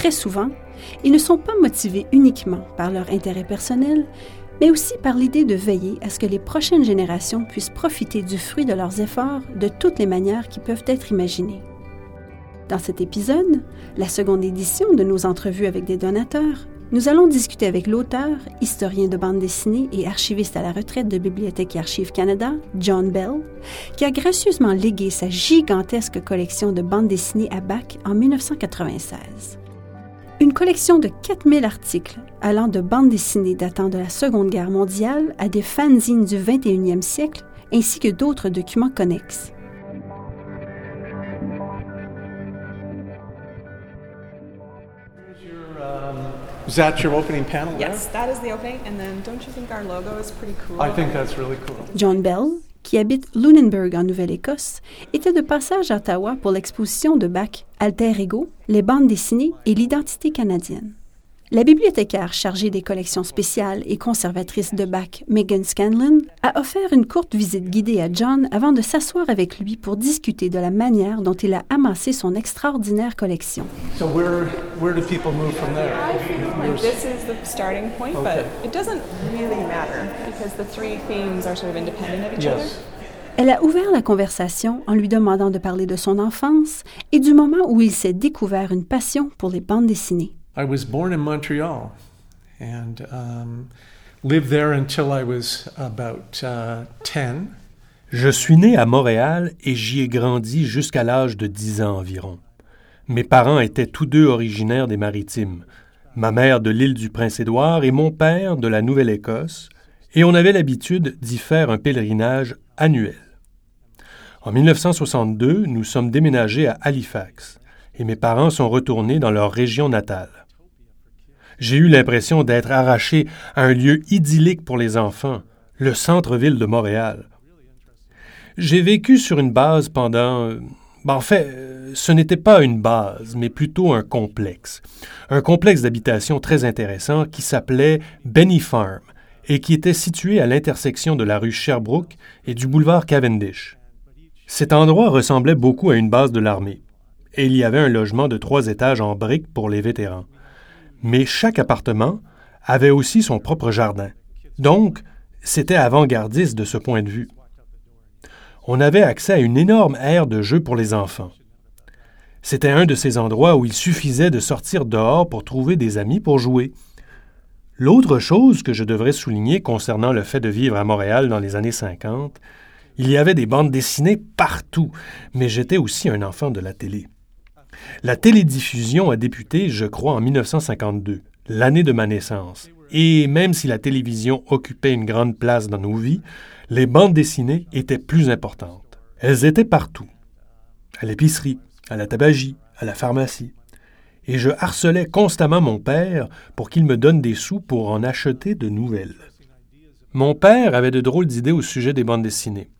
Très souvent, ils ne sont pas motivés uniquement par leur intérêt personnel, mais aussi par l'idée de veiller à ce que les prochaines générations puissent profiter du fruit de leurs efforts de toutes les manières qui peuvent être imaginées. Dans cet épisode, la seconde édition de nos entrevues avec des donateurs, nous allons discuter avec l'auteur, historien de bande dessinée et archiviste à la retraite de Bibliothèque et Archives Canada, John Bell, qui a gracieusement légué sa gigantesque collection de bandes dessinées à Bac en 1996. Une collection de 4000 articles allant de bandes dessinées datant de la Seconde Guerre mondiale à des fanzines du 21e siècle, ainsi que d'autres documents connexes. Is that your opening panel? there? Yes, that is the opening. And then don't you think our logo is pretty cool? I think that's really cool. John Bell, qui habite Lunenburg en Nouvelle-Écosse, était de passage à Ottawa pour l'exposition de Bach Alter Ego, les bandes dessinées et l'identité canadienne. La bibliothécaire chargée des collections spéciales et conservatrice de Bach, Megan Scanlon, a offert une courte visite guidée à John avant de s'asseoir avec lui pour discuter de la manière dont il a amassé son extraordinaire collection. So where where do people move from there? Like this is the starting point, Okay. but it doesn't really matter because the three themes are sort of independent of each other. Elle a ouvert la conversation en lui demandant de parler de son enfance et du moment où il s'est découvert une passion pour les bandes dessinées. I was born in Montreal and um, lived there until I was about uh, 10. Je suis né à Montréal et j'y ai grandi jusqu'à l'âge de 10 ans environ. Mes parents étaient tous deux originaires des Maritimes, ma mère de l'île du Prince-Édouard et mon père de la Nouvelle-Écosse, et on avait l'habitude d'y faire un pèlerinage annuel. En 1962, nous sommes déménagés à Halifax et mes parents sont retournés dans leur région natale. J'ai eu l'impression d'être arraché à un lieu idyllique pour les enfants, le centre-ville de Montréal. J'ai vécu sur une base pendant... ben, en fait, ce n'était pas une base, mais plutôt un complexe. Un complexe d'habitation très intéressant qui s'appelait Benny Farm et qui était situé à l'intersection de la rue Sherbrooke et du boulevard Cavendish. Cet endroit ressemblait beaucoup à une base de l'armée, et il y avait un logement de trois étages en briques pour les vétérans. Mais chaque appartement avait aussi son propre jardin. Donc, c'était avant-gardiste de ce point de vue on avait accès à une énorme aire de jeu pour les enfants. C'était un de ces endroits où il suffisait de sortir dehors pour trouver des amis pour jouer. L'autre chose que je devrais souligner concernant le fait de vivre à Montréal dans les années 50, il y avait des bandes dessinées partout, mais j'étais aussi un enfant de la télé. La télédiffusion a débuté, je crois, en 1952, l'année de ma naissance. Et même si la télévision occupait une grande place dans nos vies, les bandes dessinées étaient plus importantes. Elles étaient partout. À l'épicerie, à la tabagie, à la pharmacie. Et je harcelais constamment mon père pour qu'il me donne des sous pour en acheter de nouvelles. Mon père avait de drôles d'idées au sujet des bandes dessinées.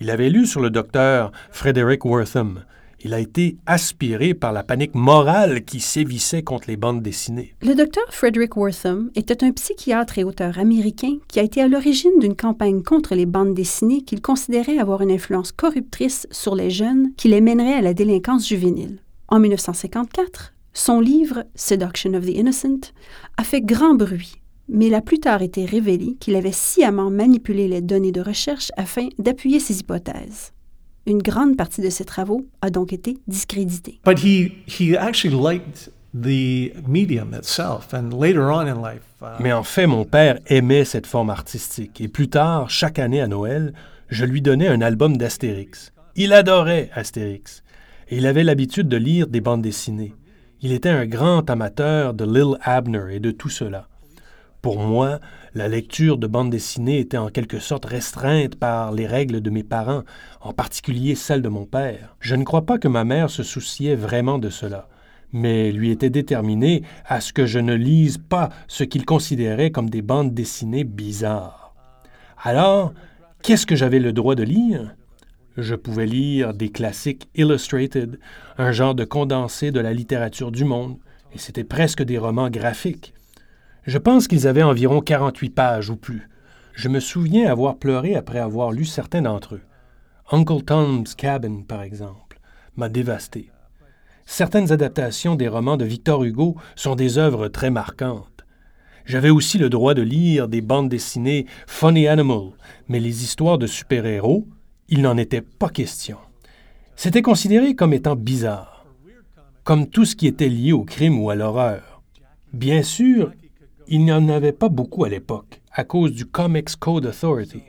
Il avait lu sur le docteur Frederick Wortham. Il a été aspiré par la panique morale qui sévissait contre les bandes dessinées. Le docteur Frederick Wortham était un psychiatre et auteur américain qui a été à l'origine d'une campagne contre les bandes dessinées qu'il considérait avoir une influence corruptrice sur les jeunes qui les mènerait à la délinquance juvénile. En 1954, son livre Seduction of the Innocent a fait grand bruit, mais il a plus tard été révélé qu'il avait sciemment manipulé les données de recherche afin d'appuyer ses hypothèses. Une grande partie de ses travaux a donc été discréditée. But he he actually liked the medium itself, and later on in life. Uh, Mais en fait, mon père aimait cette forme artistique, et plus tard, chaque année à Noël, je lui donnais un album d'Astérix. Il adorait Astérix, et il avait l'habitude de lire des bandes dessinées. Il était un grand amateur de Lil Abner et de tout cela. Pour moi, la lecture de bandes dessinées était en quelque sorte restreinte par les règles de mes parents, en particulier celles de mon père. Je ne crois pas que ma mère se souciait vraiment de cela, mais lui était déterminé à ce que je ne lise pas ce qu'il considérait comme des bandes dessinées bizarres. Alors, qu'est-ce que j'avais le droit de lire? Je pouvais lire des classiques illustrated, un genre de condensé de la littérature du monde, et c'était presque des romans graphiques. Je pense qu'ils avaient environ 48 pages ou plus. Je me souviens avoir pleuré après avoir lu certains d'entre eux. Uncle Tom's Cabin, par exemple, m'a dévasté. Certaines adaptations des romans de Victor Hugo sont des œuvres très marquantes. J'avais aussi le droit de lire des bandes dessinées Funny Animal, mais les histoires de super-héros, il n'en était pas question. C'était considéré comme étant bizarre, comme tout ce qui était lié au crime ou à l'horreur. Bien sûr, il n'y en avait pas beaucoup à l'époque, à cause du Comics Code Authority,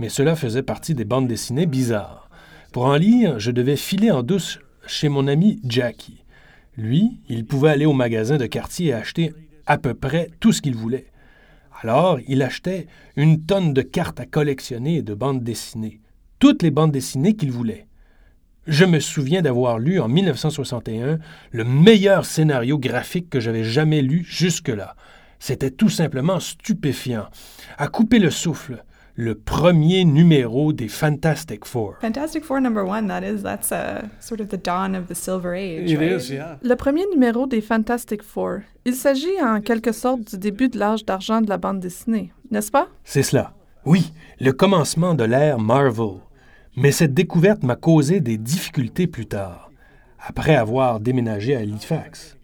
mais cela faisait partie des bandes dessinées bizarres. Pour en lire, je devais filer en douce chez mon ami Jackie. Lui, il pouvait aller au magasin de quartier et acheter à peu près tout ce qu'il voulait. Alors, il achetait une tonne de cartes à collectionner et de bandes dessinées, toutes les bandes dessinées qu'il voulait. Je me souviens d'avoir lu en 1961 le meilleur scénario graphique que j'avais jamais lu jusque-là. C'était tout simplement stupéfiant. À couper le souffle, le premier numéro des Fantastic Four. Fantastic Four number one, that is, that's uh, sort of the dawn of the Silver Age. It right? is, yeah. Le premier numéro des Fantastic Four. Il s'agit en quelque sorte du début de l'âge d'argent de la bande dessinée, n'est-ce pas? C'est cela. Oui, le commencement de l'ère Marvel. Mais cette découverte m'a causé des difficultés plus tard, après avoir déménagé à Halifax.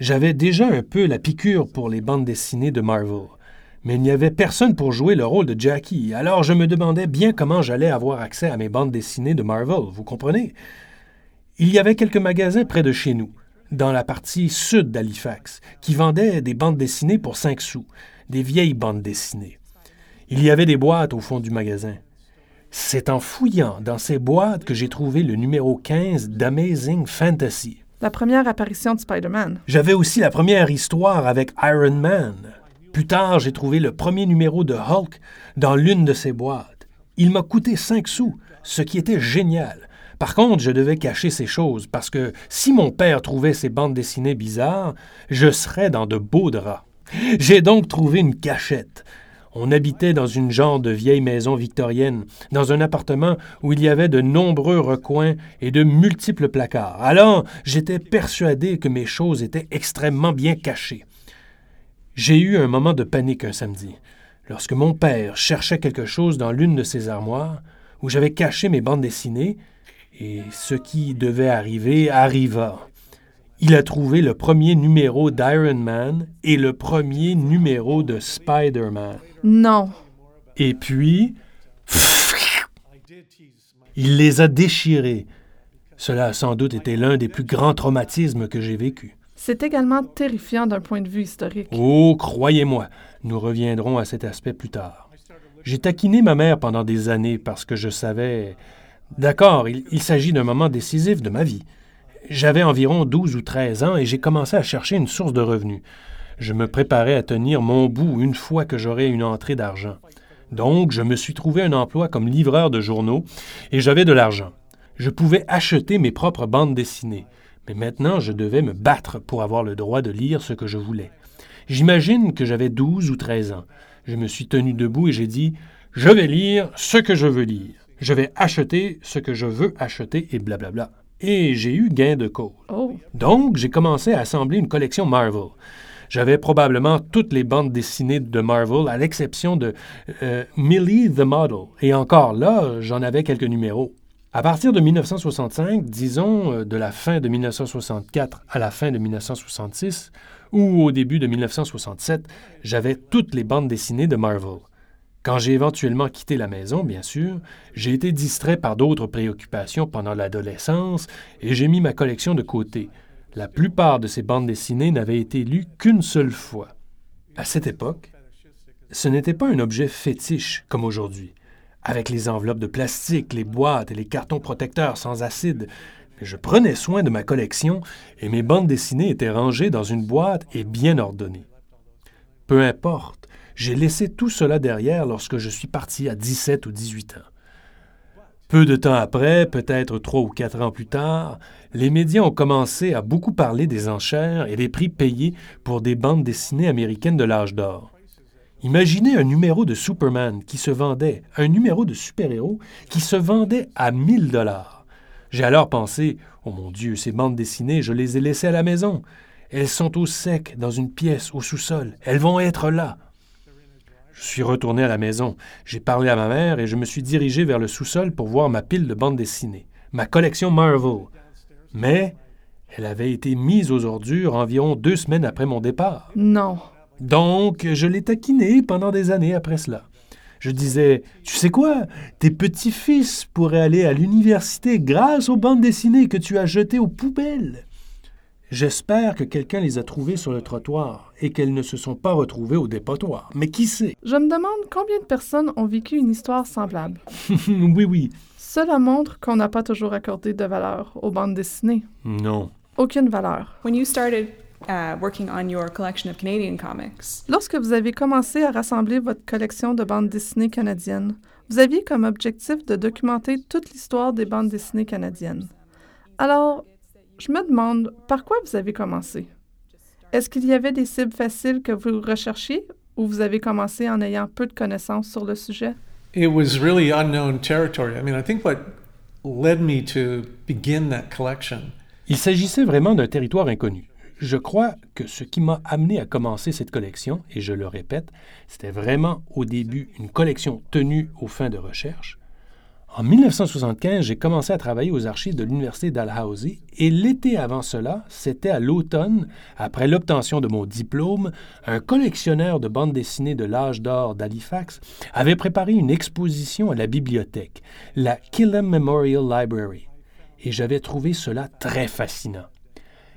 J'avais déjà un peu la piqûre pour les bandes dessinées de Marvel, mais il n'y avait personne pour jouer le rôle de Jackie, alors je me demandais bien comment j'allais avoir accès à mes bandes dessinées de Marvel, vous comprenez? Il y avait quelques magasins près de chez nous, dans la partie sud d'Halifax, qui vendaient des bandes dessinées pour 5 sous, des vieilles bandes dessinées. Il y avait des boîtes au fond du magasin. C'est en fouillant dans ces boîtes que j'ai trouvé le numéro 15 d'Amazing Fantasy. La première apparition de Spider-Man. J'avais aussi la première histoire avec Iron Man. Plus tard, j'ai trouvé le premier numéro de Hulk dans l'une de ces boîtes. Il m'a coûté 5 sous, ce qui était génial. Par contre, je devais cacher ces choses parce que si mon père trouvait ces bandes dessinées bizarres, je serais dans de beaux draps. J'ai donc trouvé une cachette. On habitait dans une genre de vieille maison victorienne, dans un appartement où il y avait de nombreux recoins et de multiples placards. Alors, j'étais persuadé que mes choses étaient extrêmement bien cachées. J'ai eu un moment de panique un samedi, lorsque mon père cherchait quelque chose dans l'une de ses armoires, où j'avais caché mes bandes dessinées, et ce qui devait arriver arriva. Il a trouvé le premier numéro d'Iron Man et le premier numéro de Spider-Man. Non. Et puis, il les a déchirés. Cela a sans doute été l'un des plus grands traumatismes que j'ai vécus. C'est également terrifiant d'un point de vue historique. Oh, croyez-moi, nous reviendrons à cet aspect plus tard. J'ai taquiné ma mère pendant des années parce que je savais... D'accord, il, il s'agit d'un moment décisif de ma vie. J'avais environ 12 ou 13 ans et j'ai commencé à chercher une source de revenus. Je me préparais à tenir mon bout une fois que j'aurais une entrée d'argent. Donc, je me suis trouvé un emploi comme livreur de journaux et j'avais de l'argent. Je pouvais acheter mes propres bandes dessinées, mais maintenant je devais me battre pour avoir le droit de lire ce que je voulais. J'imagine que j'avais 12 ou 13 ans. Je me suis tenu debout et j'ai dit Je vais lire ce que je veux lire. Je vais acheter ce que je veux acheter et blablabla. Et j'ai eu gain de cause. Oh. Donc, j'ai commencé à assembler une collection Marvel. J'avais probablement toutes les bandes dessinées de Marvel, à l'exception de euh, Millie the Model. Et encore là, j'en avais quelques numéros. À partir de 1965, disons euh, de la fin de 1964 à la fin de 1966, ou au début de 1967, j'avais toutes les bandes dessinées de Marvel. Quand j'ai éventuellement quitté la maison, bien sûr, j'ai été distrait par d'autres préoccupations pendant l'adolescence et j'ai mis ma collection de côté. La plupart de ces bandes dessinées n'avaient été lues qu'une seule fois. À cette époque, ce n'était pas un objet fétiche comme aujourd'hui, avec les enveloppes de plastique, les boîtes et les cartons protecteurs sans acide. Je prenais soin de ma collection et mes bandes dessinées étaient rangées dans une boîte et bien ordonnées. Peu importe, j'ai laissé tout cela derrière lorsque je suis parti à 17 ou 18 ans. Peu de temps après, peut-être trois ou quatre ans plus tard, les médias ont commencé à beaucoup parler des enchères et des prix payés pour des bandes dessinées américaines de l'âge d'or. Imaginez un numéro de Superman qui se vendait, un numéro de super-héros qui se vendait à 1000 dollars. J'ai alors pensé, oh mon Dieu, ces bandes dessinées, je les ai laissées à la maison. Elles sont au sec, dans une pièce, au sous-sol. Elles vont être là. Je suis retourné à la maison. J'ai parlé à ma mère et je me suis dirigé vers le sous-sol pour voir ma pile de bandes dessinées, ma collection Marvel. Mais elle avait été mise aux ordures environ deux semaines après mon départ. Non. Donc, je l'ai taquiné pendant des années après cela. Je disais, tu sais quoi, tes petits-fils pourraient aller à l'université grâce aux bandes dessinées que tu as jetées aux poubelles. J'espère que quelqu'un les a trouvées sur le trottoir et qu'elles ne se sont pas retrouvées au dépotoir. Mais qui sait? Je me demande combien de personnes ont vécu une histoire semblable. oui, oui. Cela montre qu'on n'a pas toujours accordé de valeur aux bandes dessinées. Non. Aucune valeur. When you started uh, working on your collection of Canadian comics, Lorsque vous avez commencé à rassembler votre collection de bandes dessinées canadiennes, vous aviez comme objectif de documenter toute l'histoire des bandes dessinées canadiennes. Alors, je me demande par quoi vous avez commencé? Est-ce qu'il y avait des cibles faciles que vous recherchiez ou vous avez commencé en ayant peu de connaissances sur le sujet? It was really unknown territory. I mean, I think what led me to begin that collection Il s'agissait vraiment d'un territoire inconnu. Je crois que ce qui m'a amené à commencer cette collection, et je le répète, c'était vraiment au début une collection tenue aux fins de recherche. En 1975, j'ai commencé à travailler aux archives de l'Université Dalhousie et l'été avant cela, c'était à l'automne, après l'obtention de mon diplôme, un collectionneur de bandes dessinées de l'âge d'or d'Halifax avait préparé une exposition à la bibliothèque, la Killam Memorial Library, et j'avais trouvé cela très fascinant.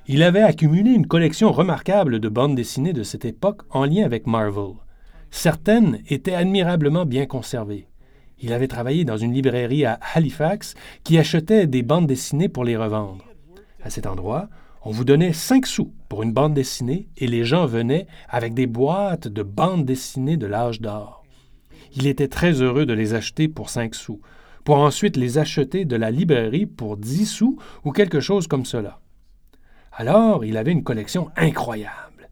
Il avait accumulé une collection remarquable de bandes dessinées de cette époque en lien avec Marvel. Certaines étaient admirablement bien conservées. Il avait travaillé dans une librairie à Halifax qui achetait des bandes dessinées pour les revendre. À cet endroit, on vous donnait cinq sous pour une bande dessinée et les gens venaient avec des boîtes de bandes dessinées de l'âge d'or. Il était très heureux de les acheter pour cinq sous, pour ensuite les acheter de la librairie pour dix sous ou quelque chose comme cela. Alors, il avait une collection incroyable.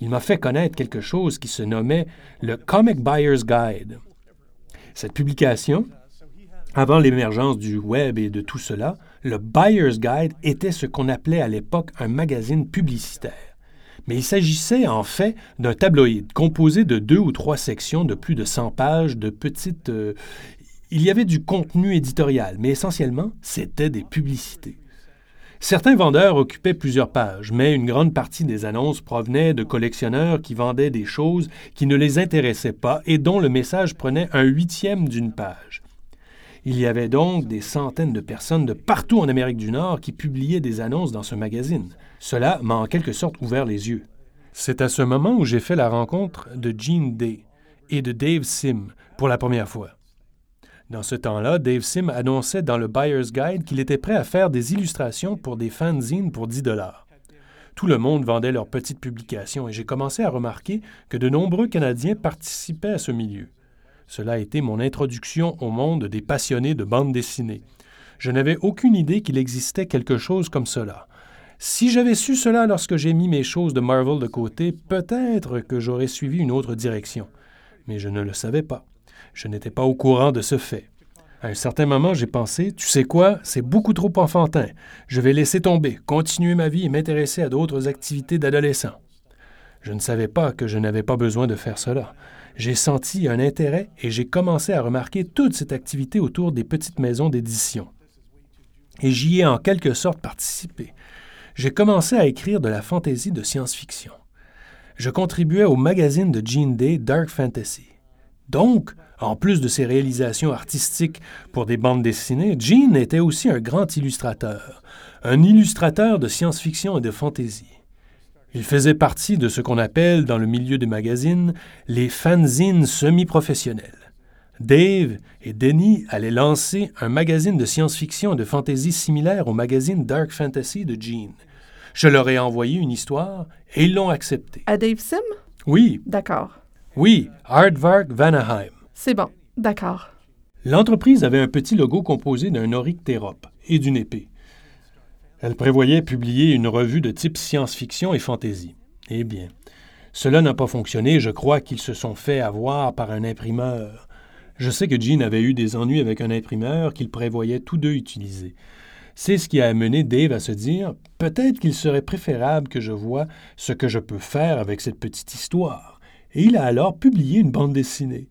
Il m'a fait connaître quelque chose qui se nommait le Comic Buyer's Guide. Cette publication, avant l'émergence du web et de tout cela, le Buyer's Guide était ce qu'on appelait à l'époque un magazine publicitaire. Mais il s'agissait en fait d'un tabloïd composé de deux ou trois sections de plus de 100 pages de petites... euh, il y avait du contenu éditorial, mais essentiellement, c'était des publicités. Certains vendeurs occupaient plusieurs pages, mais une grande partie des annonces provenaient de collectionneurs qui vendaient des choses qui ne les intéressaient pas et dont le message prenait un huitième d'une page. Il y avait donc des centaines de personnes de partout en Amérique du Nord qui publiaient des annonces dans ce magazine. Cela m'a en quelque sorte ouvert les yeux. C'est à ce moment où j'ai fait la rencontre de Gene Day et de Dave Sim pour la première fois. Dans ce temps-là, Dave Sim annonçait dans le Buyer's Guide qu'il était prêt à faire des illustrations pour des fanzines pour 10 dollars. Tout le monde vendait leurs petites publications et j'ai commencé à remarquer que de nombreux Canadiens participaient à ce milieu. Cela a été mon introduction au monde des passionnés de bande dessinée. Je n'avais aucune idée qu'il existait quelque chose comme cela. Si j'avais su cela lorsque j'ai mis mes choses de Marvel de côté, peut-être que j'aurais suivi une autre direction. Mais je ne le savais pas. Je n'étais pas au courant de ce fait. À un certain moment, j'ai pensé, tu sais quoi, c'est beaucoup trop enfantin. Je vais laisser tomber, continuer ma vie et m'intéresser à d'autres activités d'adolescent. Je ne savais pas que je n'avais pas besoin de faire cela. J'ai senti un intérêt et j'ai commencé à remarquer toute cette activité autour des petites maisons d'édition. Et j'y ai en quelque sorte participé. J'ai commencé à écrire de la fantaisie de science-fiction. Je contribuais au magazine de Gene Day Dark Fantasy. Donc, en plus de ses réalisations artistiques pour des bandes dessinées, Gene était aussi un grand illustrateur, un illustrateur de science-fiction et de fantaisie. Il faisait partie de ce qu'on appelle dans le milieu des magazines les fanzines semi-professionnels. Dave et Denny allaient lancer un magazine de science-fiction et de fantaisie similaire au magazine Dark Fantasy de Gene. Je leur ai envoyé une histoire et ils l'ont acceptée. À Dave Sim? Oui, D'accord. oui, Aardvark Vanaheim. C'est bon. D'accord. L'entreprise avait un petit logo composé d'un oryctérope et d'une épée. Elle prévoyait publier une revue de type science-fiction et fantasy. Eh bien, cela n'a pas fonctionné, je crois qu'ils se sont fait avoir par un imprimeur. Je sais que Jean avait eu des ennuis avec un imprimeur qu'ils prévoyaient tous deux utiliser. C'est ce qui a amené Dave à se dire peut-être qu'il serait préférable que je voie ce que je peux faire avec cette petite histoire. Et il a alors publié une bande dessinée.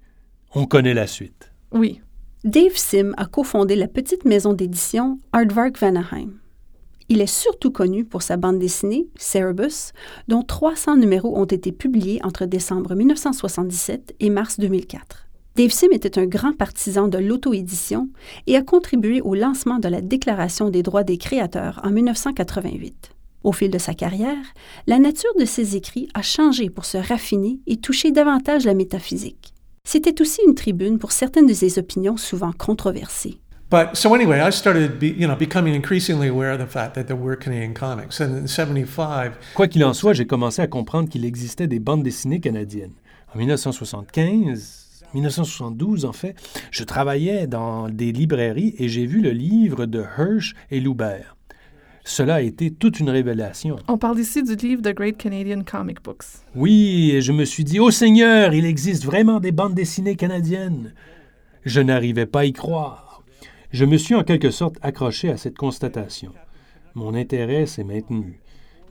On connaît la suite. Oui. Dave Sim a cofondé la petite maison d'édition Aardvark Vanaheim. Il est surtout connu pour sa bande dessinée, Cerebus, dont 300 numéros ont été publiés entre décembre 1977 et mars 2004. Dave Sim était un grand partisan de l'auto-édition et a contribué au lancement de la Déclaration des droits des créateurs en 1988. Au fil de sa carrière, la nature de ses écrits a changé pour se raffiner et toucher davantage la métaphysique. C'était aussi une tribune pour certaines de ses opinions souvent controversées. But so anyway, I started, be, you know, becoming increasingly aware of the fact that there were Canadian comics. And in 75, Quoi qu'il en soit, j'ai commencé à comprendre qu'il existait des bandes dessinées canadiennes. En 1975, 1972 en fait, je travaillais dans des librairies et j'ai vu le livre de Hirsch et Loubert. Cela a été toute une révélation. On parle ici du livre The Great Canadian Comic Books. Oui, et je me suis dit, oh Seigneur, il existe vraiment des bandes dessinées canadiennes. Je n'arrivais pas à y croire. Je me suis en quelque sorte accroché à cette constatation. Mon intérêt s'est maintenu.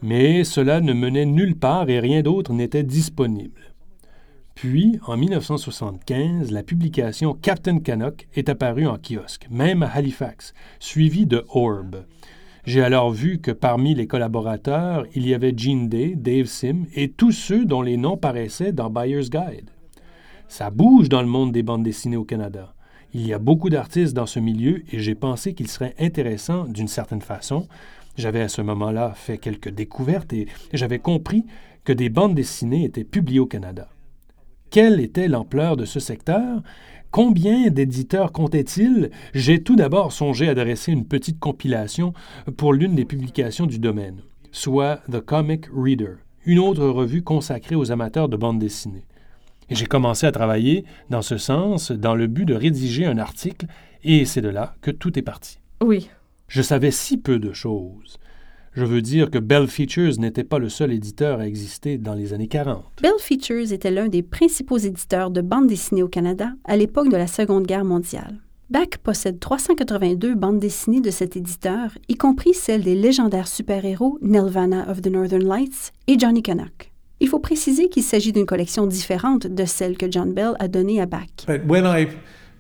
Mais cela ne menait nulle part et rien d'autre n'était disponible. Puis, en 1975, la publication Captain Canuck est apparue en kiosque, même à Halifax, suivie de Orb. J'ai alors vu que parmi les collaborateurs, il y avait Gene Day, Dave Sim et tous ceux dont les noms paraissaient dans Buyer's Guide. Ça bouge dans le monde des bandes dessinées au Canada. Il y a beaucoup d'artistes dans ce milieu et j'ai pensé qu'il serait intéressant, d'une certaine façon. J'avais à ce moment-là fait quelques découvertes et j'avais compris que des bandes dessinées étaient publiées au Canada. Quelle était l'ampleur de ce secteur? Combien d'éditeurs comptait-il? J'ai tout d'abord songé à dresser une petite compilation pour l'une des publications du domaine, soit The Comic Reader, une autre revue consacrée aux amateurs de bande dessinée. Et j'ai commencé à travailler dans ce sens dans le but de rédiger un article, et c'est de là que tout est parti. Oui. Je savais si peu de choses. Je veux dire que Bell Features n'était pas le seul éditeur à exister dans les années 40. Bell Features était l'un des principaux éditeurs de bandes dessinées au Canada à l'époque de la Seconde Guerre mondiale. BAC possède 382 bandes dessinées de cet éditeur, y compris celles des légendaires super-héros Nelvana of the Northern Lights et Johnny Canuck. Il faut préciser qu'il s'agit d'une collection différente de celle que John Bell a donnée à BAC. but when I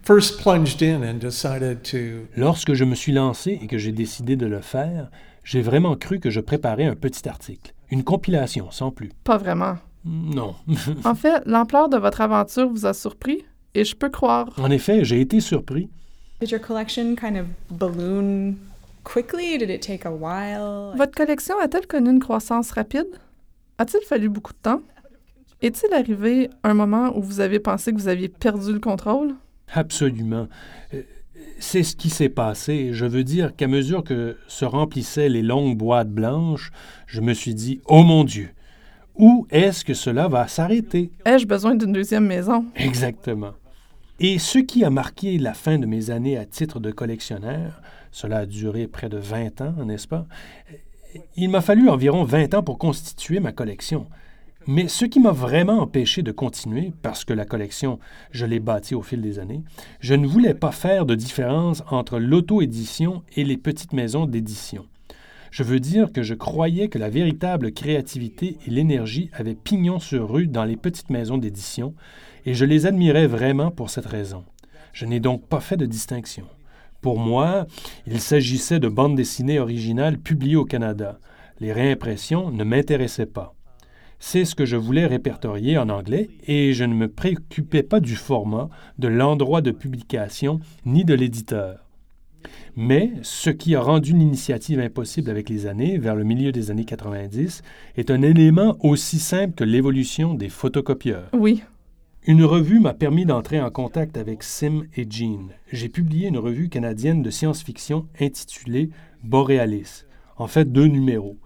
first plunged in and decided to Lorsque je me suis lancé et que j'ai décidé de le faire, j'ai vraiment cru que je préparais un petit article, une compilation sans plus. Pas vraiment. Non. En fait, l'ampleur de votre aventure vous a surpris et je peux croire. en effet, j'ai été surpris. Did your collection kind of balloon quickly? Did it take a while? Votre collection a-t-elle connu une croissance rapide? A-t-il fallu beaucoup de temps? Est-il arrivé un moment où vous avez pensé que vous aviez perdu le contrôle? Absolument. C'est ce qui s'est passé. Je veux dire qu'à mesure que se remplissaient les longues boîtes blanches, je me suis dit, oh mon Dieu, où est-ce que cela va s'arrêter? Ai-je besoin d'une deuxième maison? Exactement. Et ce qui a marqué la fin de mes années à titre de collectionneur, cela a duré près de 20 ans, n'est-ce pas? Il m'a fallu environ 20 ans pour constituer ma collection. Mais ce qui m'a vraiment empêché de continuer, parce que la collection, je l'ai bâtie au fil des années, je ne voulais pas faire de différence entre l'auto-édition et les petites maisons d'édition. Je veux dire que je croyais que la véritable créativité et l'énergie avaient pignon sur rue dans les petites maisons d'édition, et je les admirais vraiment pour cette raison. Je n'ai donc pas fait de distinction. Pour moi, il s'agissait de bandes dessinées originales publiées au Canada. Les réimpressions ne m'intéressaient pas. C'est ce que je voulais répertorier en anglais et je ne me préoccupais pas du format, de l'endroit de publication ni de l'éditeur. Mais ce qui a rendu l'initiative impossible avec les années, vers le milieu des années 90, est un élément aussi simple que l'évolution des photocopieurs. Oui. Une revue m'a permis d'entrer en contact avec Sim et Jean. J'ai publié une revue canadienne de science-fiction intitulée Borealis, en fait deux numéros.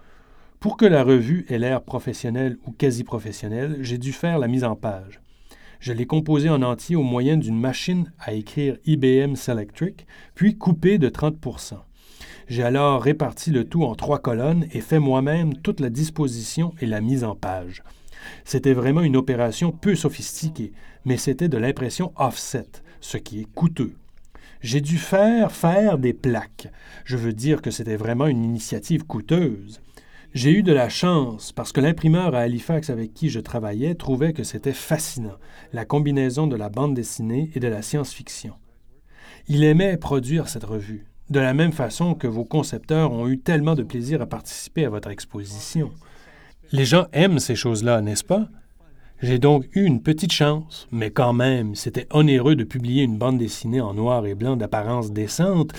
Pour que la revue ait l'air professionnelle ou quasi professionnelle, j'ai dû faire la mise en page. Je l'ai composé en entier au moyen d'une machine à écrire IBM Selectric, puis coupé de 30% J'ai alors réparti le tout en trois colonnes et fait moi-même toute la disposition et la mise en page. C'était vraiment une opération peu sophistiquée, mais c'était de l'impression offset, ce qui est coûteux. J'ai dû faire faire des plaques. Je veux dire que c'était vraiment une initiative coûteuse. J'ai eu de la chance parce que l'imprimeur à Halifax avec qui je travaillais trouvait que c'était fascinant, la combinaison de la bande dessinée et de la science-fiction. Il aimait produire cette revue, de la même façon que vos concepteurs ont eu tellement de plaisir à participer à votre exposition. Les gens aiment ces choses-là, n'est-ce pas? J'ai donc eu une petite chance, mais quand même, c'était onéreux de publier une bande dessinée en noir et blanc d'apparence décente,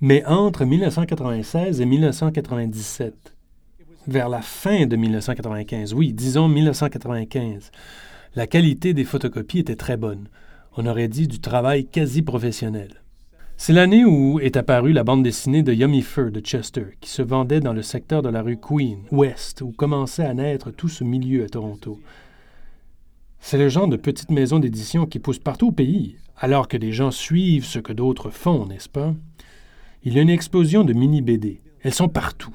mais entre 1996 et 1997, vers la fin de 1995, oui, disons 1995, la qualité des photocopies était très bonne. On aurait dit du travail quasi professionnel. C'est l'année où est apparue la bande dessinée de Yummy Fur de Chester, qui se vendait dans le secteur de la rue Queen, ouest, où commençait à naître tout ce milieu à Toronto. C'est le genre de petite maison d'édition qui pousse partout au pays, alors que des gens suivent ce que d'autres font, n'est-ce pas? Il y a une explosion de mini-BD. Elles sont partout.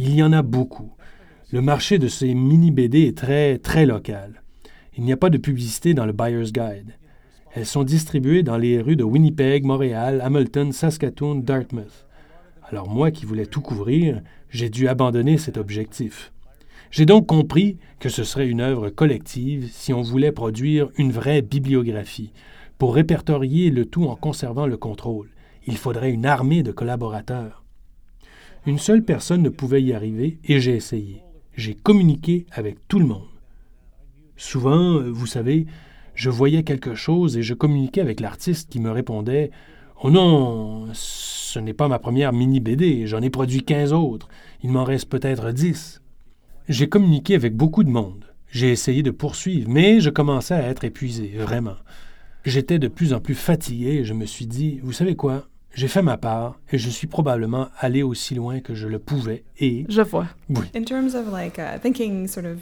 Il y en a beaucoup. Le marché de ces mini-BD est très, très local. Il n'y a pas de publicité dans le Buyer's Guide. Elles sont distribuées dans les rues de Winnipeg, Montréal, Hamilton, Saskatoon, Dartmouth. Alors moi qui voulais tout couvrir, j'ai dû abandonner cet objectif. J'ai donc compris que ce serait une œuvre collective si on voulait produire une vraie bibliographie. Pour répertorier le tout en conservant le contrôle, il faudrait une armée de collaborateurs. Une seule personne ne pouvait y arriver et j'ai essayé. J'ai communiqué avec tout le monde. Souvent, vous savez, je voyais quelque chose et je communiquais avec l'artiste qui me répondait Oh non, ce n'est pas ma première mini BD, j'en ai produit 15 autres, il m'en reste peut-être 10. J'ai communiqué avec beaucoup de monde. J'ai essayé de poursuivre, mais je commençais à être épuisé, vraiment. J'étais de plus en plus fatigué et je me suis dit, vous savez quoi, j'ai fait ma part et je suis probablement allé aussi loin que je le pouvais et... Je vois. Oui. In terms of like uh, thinking sort of,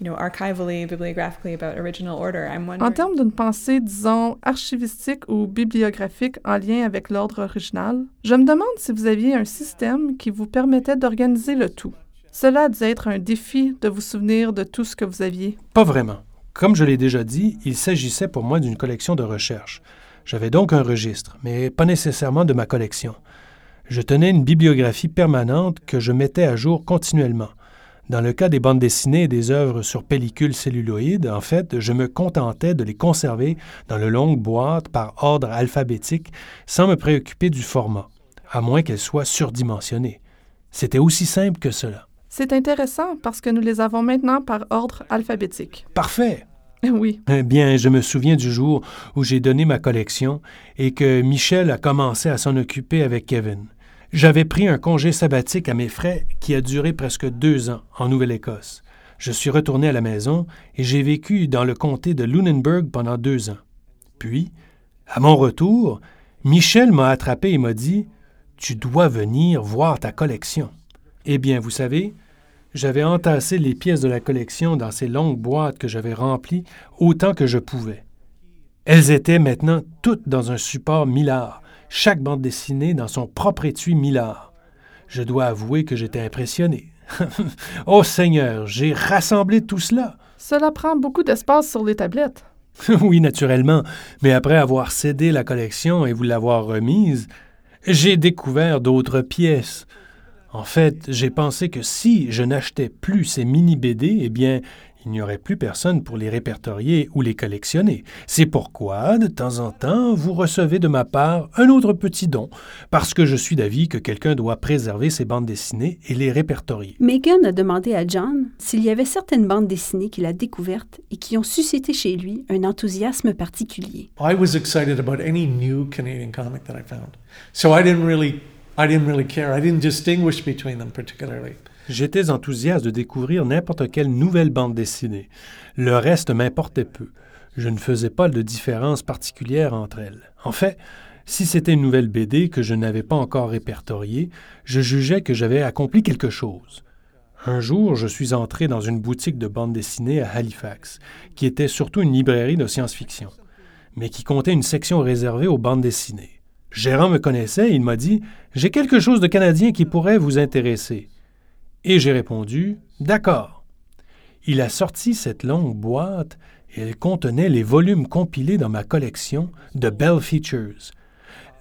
you know, archivally, bibliographically about original order, I'm wondering... En termes d'une pensée, disons, archivistique ou bibliographique en lien avec l'ordre original, je me demande si vous aviez un système qui vous permettait d'organiser le tout. Cela a dû être un défi de vous souvenir de tout ce que vous aviez. Pas vraiment. Comme je l'ai déjà dit, il s'agissait pour moi d'une collection de recherche. J'avais donc un registre, mais pas nécessairement de ma collection. Je tenais une bibliographie permanente que je mettais à jour continuellement. Dans le cas des bandes dessinées et des œuvres sur pellicule celluloïde, en fait, je me contentais de les conserver dans le longue boîte par ordre alphabétique sans me préoccuper du format, à moins qu'elles soient surdimensionnées. C'était aussi simple que cela. C'est intéressant parce que nous les avons maintenant par ordre alphabétique. Parfait. Oui. Eh bien, je me souviens du jour où j'ai donné ma collection et que Michel a commencé à s'en occuper avec Kevin. J'avais pris un congé sabbatique à mes frais qui a duré presque deux ans en Nouvelle-Écosse. Je suis retourné à la maison et j'ai vécu dans le comté de Lunenburg pendant deux ans. Puis, à mon retour, Michel m'a attrapé et m'a dit Tu dois venir voir ta collection. Eh bien, vous savez, j'avais entassé les pièces de la collection dans ces longues boîtes que j'avais remplies autant que je pouvais. Elles étaient maintenant toutes dans un support Millard, chaque bande dessinée dans son propre étui Millard. Je dois avouer que j'étais impressionné. oh Seigneur, j'ai rassemblé tout cela. Cela prend beaucoup d'espace sur les tablettes. oui, naturellement, mais après avoir cédé la collection et vous l'avoir remise, j'ai découvert d'autres pièces. En fait, j'ai pensé que si je n'achetais plus ces mini-BD, eh bien, il n'y aurait plus personne pour les répertorier ou les collectionner. C'est pourquoi, de temps en temps, vous recevez de ma part un autre petit don, parce que je suis d'avis que quelqu'un doit préserver ces bandes dessinées et les répertorier. Megan a demandé à John s'il y avait certaines bandes dessinées qu'il a découvertes et qui ont suscité chez lui un enthousiasme particulier. I was excited about any new Canadian comic that I found. So I didn't really I didn't really care. I didn't distinguish between them particularly. J'étais enthousiaste de découvrir n'importe quelle nouvelle bande dessinée. Le reste m'importait peu. Je ne faisais pas de différence particulière entre elles. En fait, si c'était une nouvelle BD que je n'avais pas encore répertoriée, je jugeais que j'avais accompli quelque chose. Un jour, je suis entré dans une boutique de bande dessinée à Halifax, qui était surtout une librairie de science-fiction, mais qui comptait une section réservée aux bandes dessinées. Gérant me connaissait il m'a dit J'ai quelque chose de canadien qui pourrait vous intéresser. Et j'ai répondu D'accord. Il a sorti cette longue boîte et elle contenait les volumes compilés dans ma collection de Bell Features.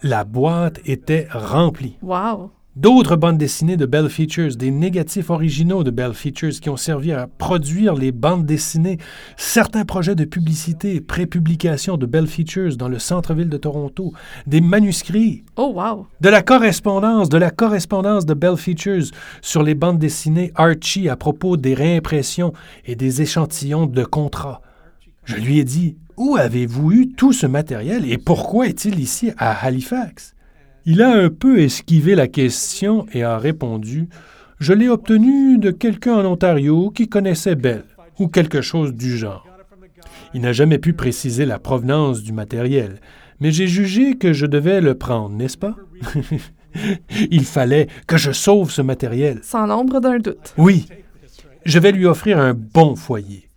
La boîte était remplie. Wow! D'autres bandes dessinées de Bell Features, des négatifs originaux de Bell Features qui ont servi à produire les bandes dessinées, certains projets de publicité pré-publication de Bell Features dans le centre-ville de Toronto, des manuscrits, Oh, wow! de la correspondance, de la correspondance de Bell Features sur les bandes dessinées Archie à propos des réimpressions et des échantillons de contrats. Je lui ai dit Où avez-vous eu tout ce matériel et pourquoi est-il ici à Halifax? Il a un peu esquivé la question et a répondu Je l'ai obtenu de quelqu'un en Ontario qui connaissait Bell ou quelque chose du genre. Il n'a jamais pu préciser la provenance du matériel, mais j'ai jugé que je devais le prendre, n'est-ce pas? Il fallait que je sauve ce matériel. Sans l'ombre d'un doute. Oui, je vais lui offrir un bon foyer.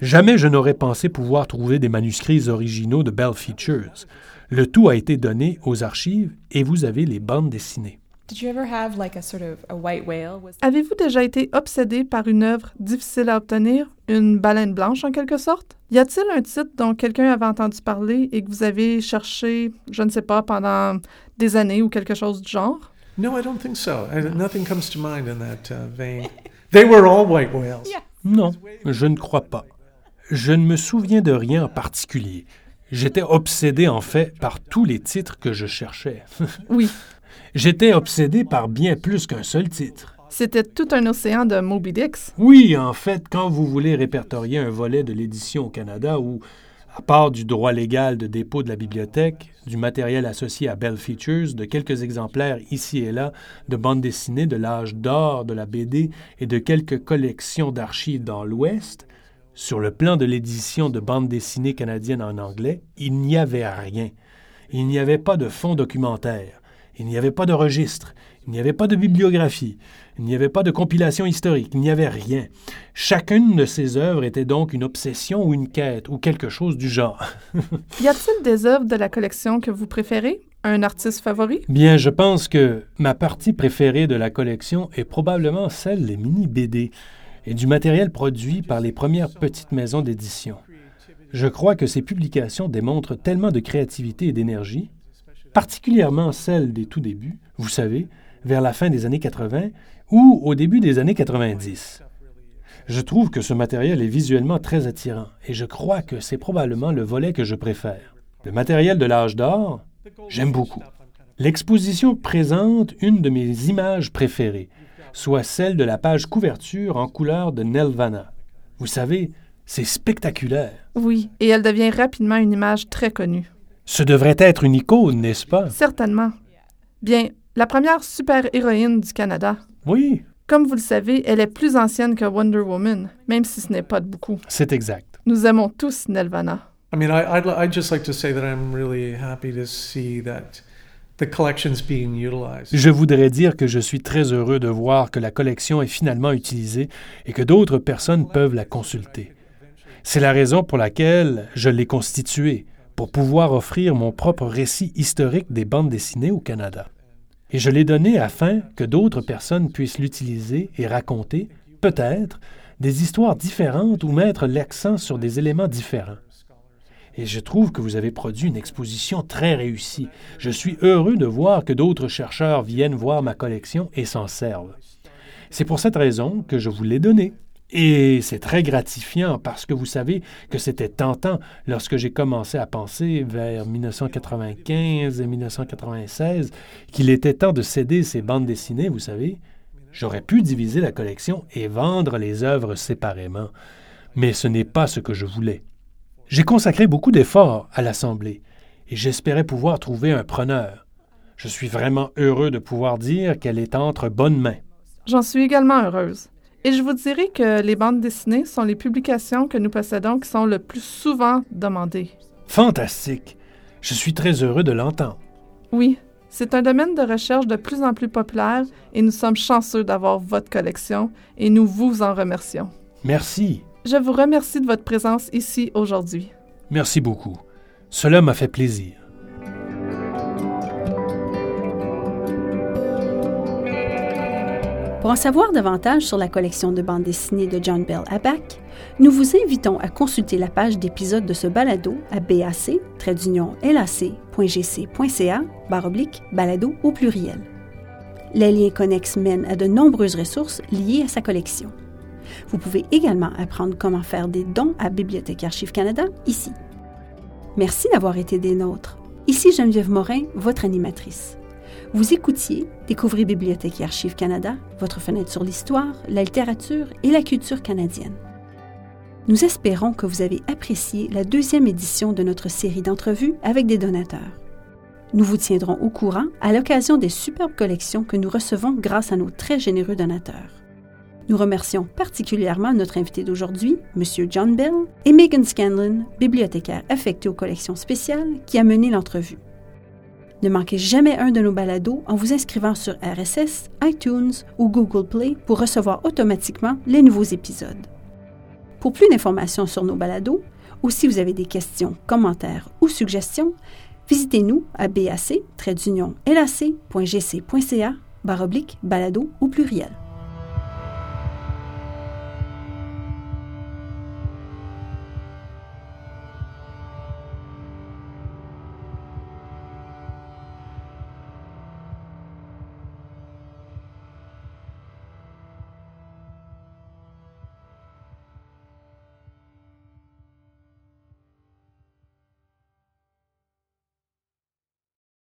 Jamais je n'aurais pensé pouvoir trouver des manuscrits originaux de Bell Features. Le tout a été donné aux archives et vous avez les bandes dessinées. Did you ever have like a sort of a white whale? Was Avez-vous déjà été obsédé par une œuvre difficile à obtenir, une baleine blanche en quelque sorte? Y a-t-il un titre dont quelqu'un avait entendu parler et que vous avez cherché, je ne sais pas, pendant des années ou quelque chose du genre? No, I don't think so. I, nothing comes to mind in that uh, vein. They were all white whales. Yeah. Non, je ne crois pas. Je ne me souviens de rien en particulier. J'étais obsédé en fait par tous les titres que je cherchais. Oui, J'étais obsédé par bien plus qu'un seul titre. c'était tout un océan de Moby Dicks. Oui, en fait, quand vous voulez répertorier un volet de l'édition au Canada où, à part du droit légal de dépôt de la bibliothèque, du matériel associé à Bell Features, de quelques exemplaires ici et là de bandes dessinées de l'âge d'or de la BD et de quelques collections d'archives dans l'Ouest, sur le plan de l'édition de bandes dessinées canadiennes en anglais, il n'y avait rien. Il n'y avait pas de fonds documentaire. Il n'y avait pas de registre. Il n'y avait pas de bibliographie. Il n'y avait pas de compilation historique. Il n'y avait rien. Chacune de ces œuvres était donc une obsession ou une quête ou quelque chose du genre. Y a-t-il des œuvres de la collection que vous préférez? Un artiste favori? Bien, je pense que ma partie préférée de la collection est probablement celle des mini-BD et du matériel produit par les premières petites maisons d'édition. Je crois que ces publications démontrent tellement de créativité et d'énergie, particulièrement celles des tout débuts, vous savez, vers la fin des années 80 ou au début des années 90. Je trouve que ce matériel est visuellement très attirant et je crois que c'est probablement le volet que je préfère. Le matériel de l'âge d'or, j'aime beaucoup. L'exposition présente une de mes images préférées, soit celle de la page couverture en couleur de Nelvana. Vous savez, c'est spectaculaire. Oui, et elle devient rapidement une image très connue. Ce devrait être une icône, n'est-ce pas? Certainement. Bien, la première super-héroïne du Canada. Oui, Comme vous le savez, elle est plus ancienne que Wonder Woman, même si ce n'est pas de beaucoup. c'est exact. Nous aimons tous Nelvana. I mean, I, I'd, li- I'd just like to say that I'm really happy to see that Je voudrais dire que je suis très heureux de voir que la collection est finalement utilisée et que d'autres personnes peuvent la consulter. C'est la raison pour laquelle je l'ai constituée, pour pouvoir offrir mon propre récit historique des bandes dessinées au Canada. Et je l'ai donné afin que d'autres personnes puissent l'utiliser et raconter, peut-être, des histoires différentes ou mettre l'accent sur des éléments différents. Et je trouve que vous avez produit une exposition très réussie. Je suis heureux de voir que d'autres chercheurs viennent voir ma collection et s'en servent. C'est pour cette raison que je vous l'ai donnée. Et c'est très gratifiant parce que vous savez que c'était tentant lorsque j'ai commencé à penser vers 1995 et 1996 qu'il était temps de céder ces bandes dessinées, vous savez. J'aurais pu diviser la collection et vendre les œuvres séparément. Mais ce n'est pas ce que je voulais. J'ai consacré beaucoup d'efforts à l'Assemblée et j'espérais pouvoir trouver un preneur. Je suis vraiment heureux de pouvoir dire qu'elle est entre bonnes mains. J'en suis également heureuse. Et je vous dirais que les bandes dessinées sont les publications que nous possédons qui sont le plus souvent demandées. Fantastique. Je suis très heureux de l'entendre. Oui, C'est un domaine de recherche de plus en plus populaire et nous sommes chanceux d'avoir votre collection et nous vous en remercions. Merci. Je vous remercie de votre présence ici aujourd'hui. Merci beaucoup. Cela m'a fait plaisir. Pour en savoir davantage sur la collection de bandes dessinées de John Bell Aback, nous vous invitons à consulter la page d'épisode de ce balado à bac lac.gc.ca oblique balado au pluriel. Les liens connexes mènent à de nombreuses ressources liées à sa collection. Vous pouvez également apprendre comment faire des dons à Bibliothèque Archives Canada ici. Merci d'avoir été des nôtres. Ici Geneviève Morin, votre animatrice. Vous écoutiez Découvrez Bibliothèque et Archives Canada, votre fenêtre sur l'histoire, la littérature et la culture canadienne. Nous espérons que vous avez apprécié la deuxième édition de notre série d'entrevues avec des donateurs. Nous vous tiendrons au courant à l'occasion des superbes collections que nous recevons grâce à nos très généreux donateurs. Nous remercions particulièrement notre invité d'aujourd'hui, M. John Bell, et Megan Scanlon, bibliothécaire affectée aux collections spéciales, qui a mené l'entrevue. Ne manquez jamais un de nos balados en vous inscrivant sur RSS, iTunes ou Google Play pour recevoir automatiquement les nouveaux épisodes. Pour plus d'informations sur nos balados, ou si vous avez des questions, commentaires ou suggestions, visitez-nous à bac-lac.gc.ca balado au pluriel.